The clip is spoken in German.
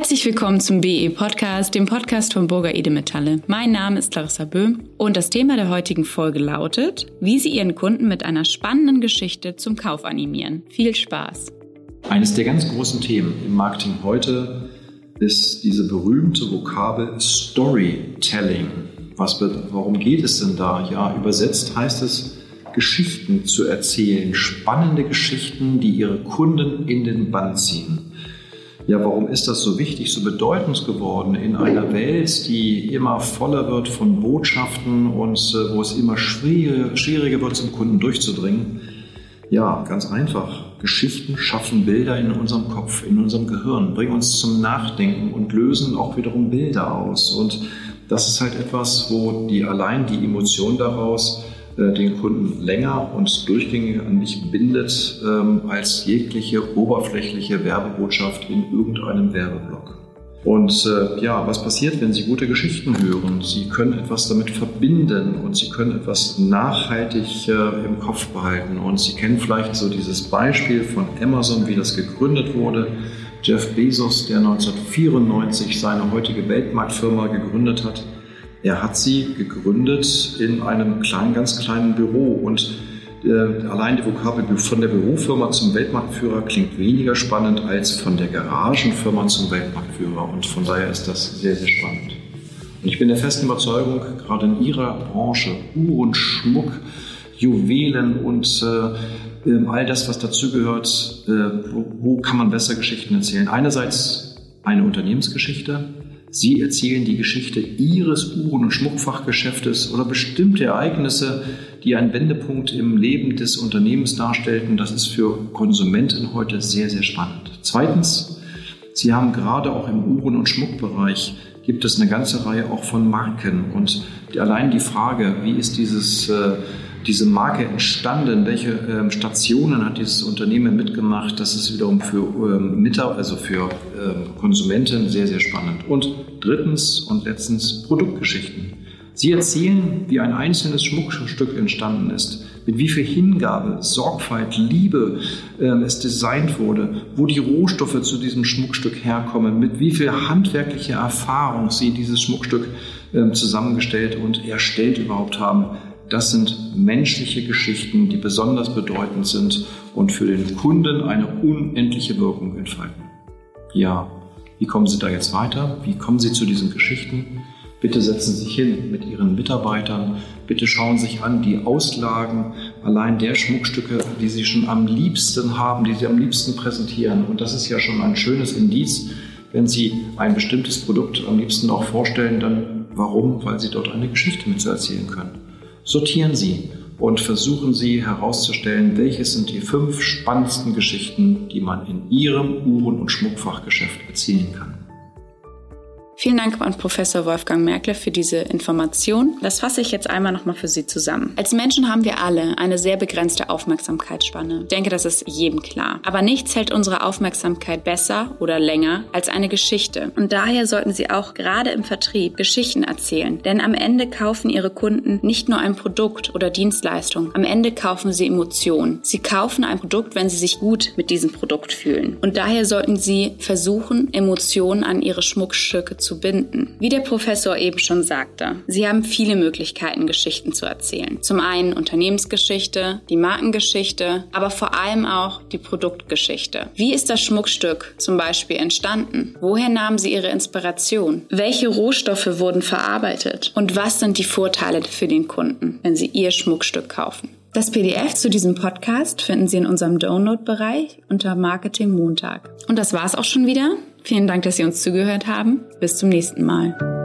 Herzlich willkommen zum BE Podcast, dem Podcast von Burger Edemetalle. Mein Name ist Larissa Böhm und das Thema der heutigen Folge lautet, wie Sie Ihren Kunden mit einer spannenden Geschichte zum Kauf animieren. Viel Spaß! Eines der ganz großen Themen im Marketing heute ist diese berühmte Vokabel Storytelling. Was, warum geht es denn da? Ja, übersetzt heißt es, Geschichten zu erzählen, spannende Geschichten, die ihre Kunden in den Bann ziehen. Ja, warum ist das so wichtig, so bedeutend geworden in einer Welt, die immer voller wird von Botschaften und äh, wo es immer schwieriger, schwieriger wird, zum Kunden durchzudringen? Ja, ganz einfach. Geschichten schaffen Bilder in unserem Kopf, in unserem Gehirn, bringen uns zum Nachdenken und lösen auch wiederum Bilder aus. Und das ist halt etwas, wo die allein die Emotion daraus den Kunden länger und durchgängig an mich bindet ähm, als jegliche oberflächliche Werbebotschaft in irgendeinem Werbeblock. Und äh, ja, was passiert, wenn Sie gute Geschichten hören? Sie können etwas damit verbinden und Sie können etwas nachhaltig äh, im Kopf behalten. Und Sie kennen vielleicht so dieses Beispiel von Amazon, wie das gegründet wurde. Jeff Bezos, der 1994 seine heutige Weltmarktfirma gegründet hat, er hat sie gegründet in einem kleinen, ganz kleinen Büro und äh, allein die Vokabel von der Bürofirma zum Weltmarktführer klingt weniger spannend als von der Garagenfirma zum Weltmarktführer und von daher ist das sehr, sehr spannend. Und ich bin der festen Überzeugung, gerade in Ihrer Branche, Uhren, Schmuck, Juwelen und äh, ähm, all das, was dazugehört, äh, wo, wo kann man besser Geschichten erzählen? Einerseits eine Unternehmensgeschichte, Sie erzählen die Geschichte Ihres Uhren- und Schmuckfachgeschäftes oder bestimmte Ereignisse, die einen Wendepunkt im Leben des Unternehmens darstellten. Das ist für Konsumenten heute sehr, sehr spannend. Zweitens, Sie haben gerade auch im Uhren- und Schmuckbereich gibt es eine ganze Reihe auch von Marken und allein die Frage, wie ist dieses äh, diese Marke entstanden? Welche ähm, Stationen hat dieses Unternehmen mitgemacht? Das ist wiederum für ähm, Mitarbeiter, also für ähm, Konsumenten sehr, sehr spannend. Und drittens und letztens Produktgeschichten. Sie erzählen, wie ein einzelnes Schmuckstück entstanden ist, mit wie viel Hingabe, Sorgfalt, Liebe äh, es designt wurde, wo die Rohstoffe zu diesem Schmuckstück herkommen, mit wie viel handwerklicher Erfahrung sie dieses Schmuckstück äh, zusammengestellt und erstellt überhaupt haben. Das sind menschliche Geschichten, die besonders bedeutend sind und für den Kunden eine unendliche Wirkung entfalten. Ja, wie kommen Sie da jetzt weiter? Wie kommen Sie zu diesen Geschichten? Bitte setzen Sie sich hin mit Ihren Mitarbeitern. Bitte schauen Sie sich an die Auslagen allein der Schmuckstücke, die Sie schon am liebsten haben, die Sie am liebsten präsentieren. Und das ist ja schon ein schönes Indiz, wenn Sie ein bestimmtes Produkt am liebsten auch vorstellen, dann warum? Weil Sie dort eine Geschichte mit zu erzählen können. Sortieren Sie und versuchen Sie herauszustellen, welches sind die fünf spannendsten Geschichten, die man in Ihrem Uhren- und Schmuckfachgeschäft erzählen kann. Vielen Dank an Professor Wolfgang Merkle für diese Information. Das fasse ich jetzt einmal nochmal für Sie zusammen. Als Menschen haben wir alle eine sehr begrenzte Aufmerksamkeitsspanne. Ich denke, das ist jedem klar. Aber nichts hält unsere Aufmerksamkeit besser oder länger als eine Geschichte. Und daher sollten Sie auch gerade im Vertrieb Geschichten erzählen. Denn am Ende kaufen Ihre Kunden nicht nur ein Produkt oder Dienstleistung. Am Ende kaufen sie Emotionen. Sie kaufen ein Produkt, wenn sie sich gut mit diesem Produkt fühlen. Und daher sollten Sie versuchen, Emotionen an Ihre Schmuckstücke zu zu binden. Wie der Professor eben schon sagte, Sie haben viele Möglichkeiten, Geschichten zu erzählen. Zum einen Unternehmensgeschichte, die Markengeschichte, aber vor allem auch die Produktgeschichte. Wie ist das Schmuckstück zum Beispiel entstanden? Woher nahmen Sie Ihre Inspiration? Welche Rohstoffe wurden verarbeitet? Und was sind die Vorteile für den Kunden, wenn Sie Ihr Schmuckstück kaufen? Das PDF zu diesem Podcast finden Sie in unserem Download-Bereich unter Marketing Montag. Und das war's auch schon wieder. Vielen Dank, dass Sie uns zugehört haben. Bis zum nächsten Mal.